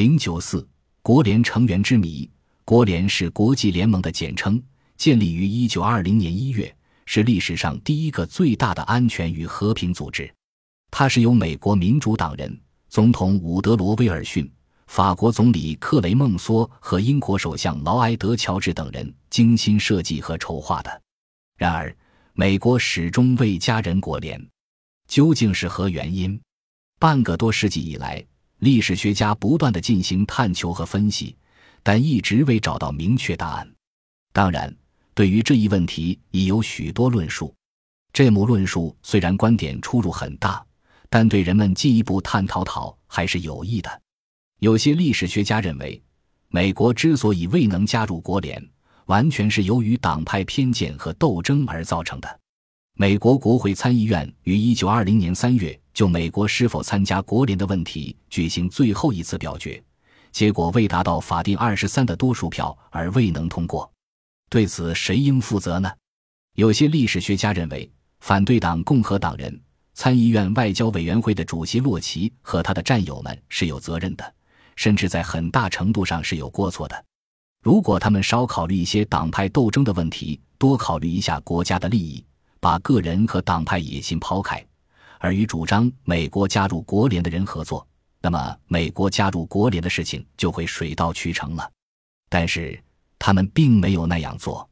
零九四国联成员之谜。国联是国际联盟的简称，建立于一九二零年一月，是历史上第一个最大的安全与和平组织。它是由美国民主党人、总统伍德罗·威尔逊、法国总理克雷孟梭和英国首相劳埃德·乔治等人精心设计和筹划的。然而，美国始终未加人国联，究竟是何原因？半个多世纪以来，历史学家不断的进行探求和分析。但一直未找到明确答案。当然，对于这一问题已有许多论述。这幕论述虽然观点出入很大，但对人们进一步探讨讨还是有益的。有些历史学家认为，美国之所以未能加入国联，完全是由于党派偏见和斗争而造成的。美国国会参议院于1920年3月就美国是否参加国联的问题举行最后一次表决。结果未达到法定二十三的多数票而未能通过，对此谁应负责呢？有些历史学家认为，反对党共和党人、参议院外交委员会的主席洛奇和他的战友们是有责任的，甚至在很大程度上是有过错的。如果他们少考虑一些党派斗争的问题，多考虑一下国家的利益，把个人和党派野心抛开，而与主张美国加入国联的人合作。那么，美国加入国联的事情就会水到渠成了。但是，他们并没有那样做。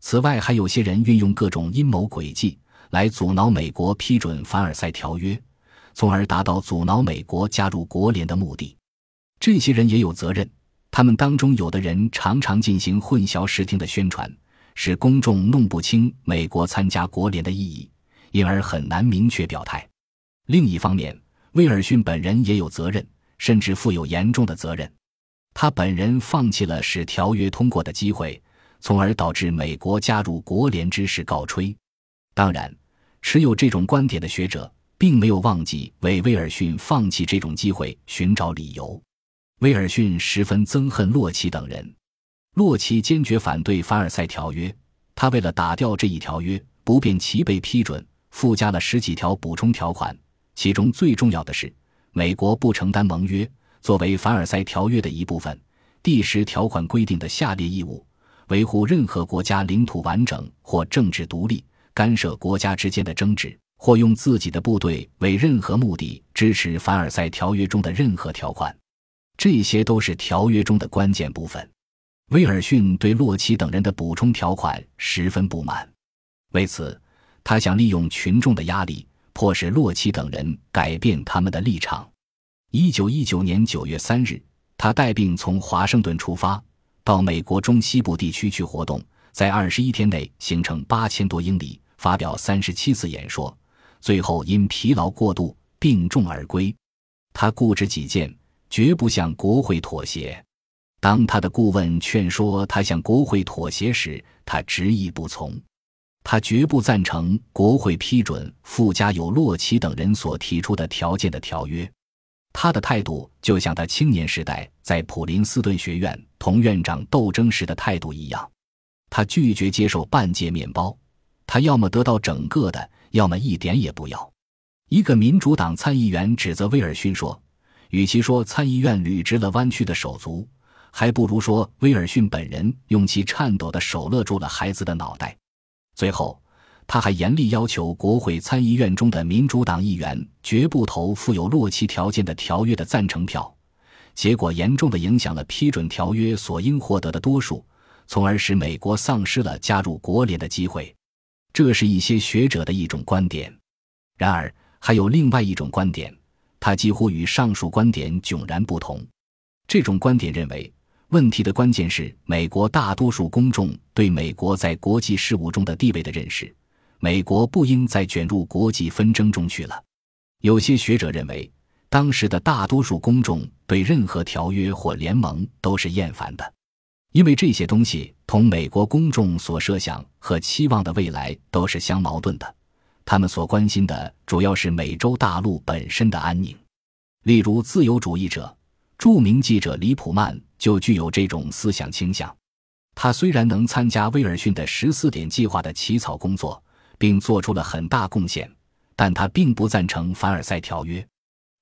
此外，还有些人运用各种阴谋诡计来阻挠美国批准凡尔赛条约，从而达到阻挠美国加入国联的目的。这些人也有责任。他们当中有的人常常进行混淆视听的宣传，使公众弄不清美国参加国联的意义，因而很难明确表态。另一方面，威尔逊本人也有责任，甚至负有严重的责任。他本人放弃了使条约通过的机会，从而导致美国加入国联之事告吹。当然，持有这种观点的学者并没有忘记为威尔逊放弃这种机会寻找理由。威尔逊十分憎恨洛奇等人，洛奇坚决反对凡尔赛条约。他为了打掉这一条约，不便其被批准，附加了十几条补充条款。其中最重要的是，美国不承担盟约作为凡尔赛条约的一部分第十条款规定的下列义务：维护任何国家领土完整或政治独立，干涉国家之间的争执，或用自己的部队为任何目的支持凡尔赛条约中的任何条款。这些都是条约中的关键部分。威尔逊对洛奇等人的补充条款十分不满，为此，他想利用群众的压力。迫使洛奇等人改变他们的立场。一九一九年九月三日，他带病从华盛顿出发，到美国中西部地区去活动，在二十一天内行程八千多英里，发表三十七次演说，最后因疲劳过度病重而归。他固执己见，绝不向国会妥协。当他的顾问劝说他向国会妥协时，他执意不从。他绝不赞成国会批准附加有洛奇等人所提出的条件的条约。他的态度就像他青年时代在普林斯顿学院同院长斗争时的态度一样。他拒绝接受半截面包，他要么得到整个的，要么一点也不要。一个民主党参议员指责威尔逊说：“与其说参议院捋直了弯曲的手足，还不如说威尔逊本人用其颤抖的手勒住了孩子的脑袋。”最后，他还严厉要求国会参议院中的民主党议员绝不投附有洛奇条件的条约的赞成票，结果严重的影响了批准条约所应获得的多数，从而使美国丧失了加入国联的机会。这是一些学者的一种观点。然而，还有另外一种观点，它几乎与上述观点迥然不同。这种观点认为。问题的关键是美国大多数公众对美国在国际事务中的地位的认识。美国不应再卷入国际纷争中去了。有些学者认为，当时的大多数公众对任何条约或联盟都是厌烦的，因为这些东西同美国公众所设想和期望的未来都是相矛盾的。他们所关心的主要是美洲大陆本身的安宁。例如，自由主义者。著名记者李普曼就具有这种思想倾向。他虽然能参加威尔逊的十四点计划的起草工作，并做出了很大贡献，但他并不赞成凡尔赛条约。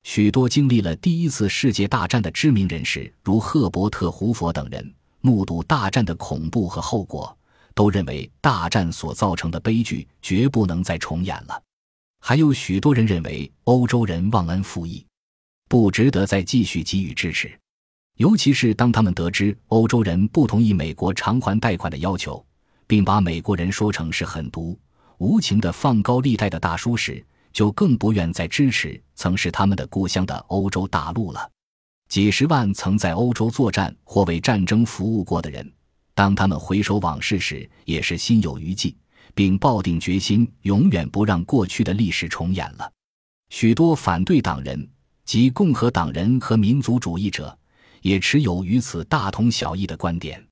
许多经历了第一次世界大战的知名人士，如赫伯特·胡佛等人，目睹大战的恐怖和后果，都认为大战所造成的悲剧绝不能再重演了。还有许多人认为欧洲人忘恩负义，不值得再继续给予支持。尤其是当他们得知欧洲人不同意美国偿还贷款的要求，并把美国人说成是狠毒、无情的放高利贷的大叔时，就更不愿再支持曾是他们的故乡的欧洲大陆了。几十万曾在欧洲作战或为战争服务过的人，当他们回首往事时，也是心有余悸，并抱定决心，永远不让过去的历史重演了。许多反对党人及共和党人和民族主义者也持有与此大同小异的观点。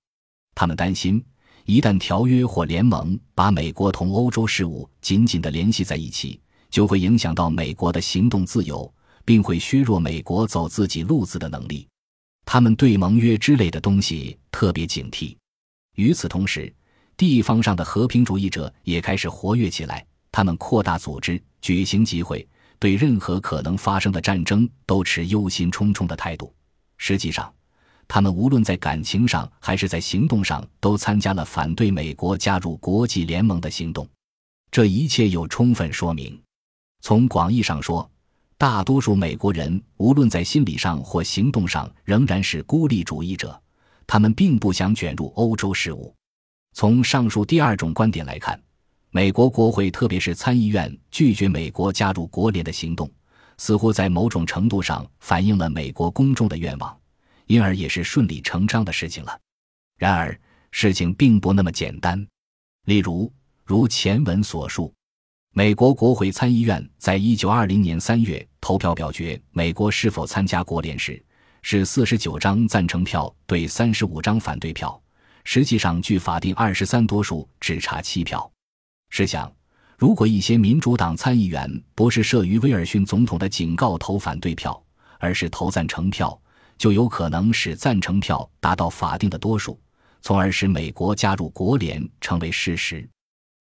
他们担心，一旦条约或联盟把美国同欧洲事务紧紧地联系在一起，就会影响到美国的行动自由，并会削弱美国走自己路子的能力。他们对盟约之类的东西特别警惕。与此同时，地方上的和平主义者也开始活跃起来。他们扩大组织，举行集会，对任何可能发生的战争都持忧心忡忡的态度。实际上，他们无论在感情上还是在行动上，都参加了反对美国加入国际联盟的行动。这一切有充分说明。从广义上说，大多数美国人无论在心理上或行动上仍然是孤立主义者，他们并不想卷入欧洲事务。从上述第二种观点来看，美国国会特别是参议院拒绝美国加入国联的行动，似乎在某种程度上反映了美国公众的愿望，因而也是顺理成章的事情了。然而，事情并不那么简单。例如，如前文所述。美国国会参议院在一九二零年三月投票表决美国是否参加国联时，是四十九张赞成票对三十五张反对票。实际上，据法定二十三多数，只差七票。试想，如果一些民主党参议员不是慑于威尔逊总统的警告投反对票，而是投赞成票，就有可能使赞成票达到法定的多数，从而使美国加入国联成为事实。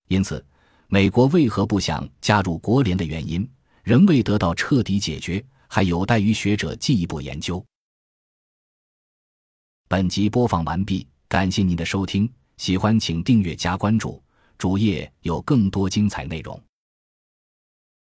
因此。美国为何不想加入国联的原因，仍未得到彻底解决，还有待于学者进一步研究。本集播放完毕，感谢您的收听，喜欢请订阅加关注，主页有更多精彩内容。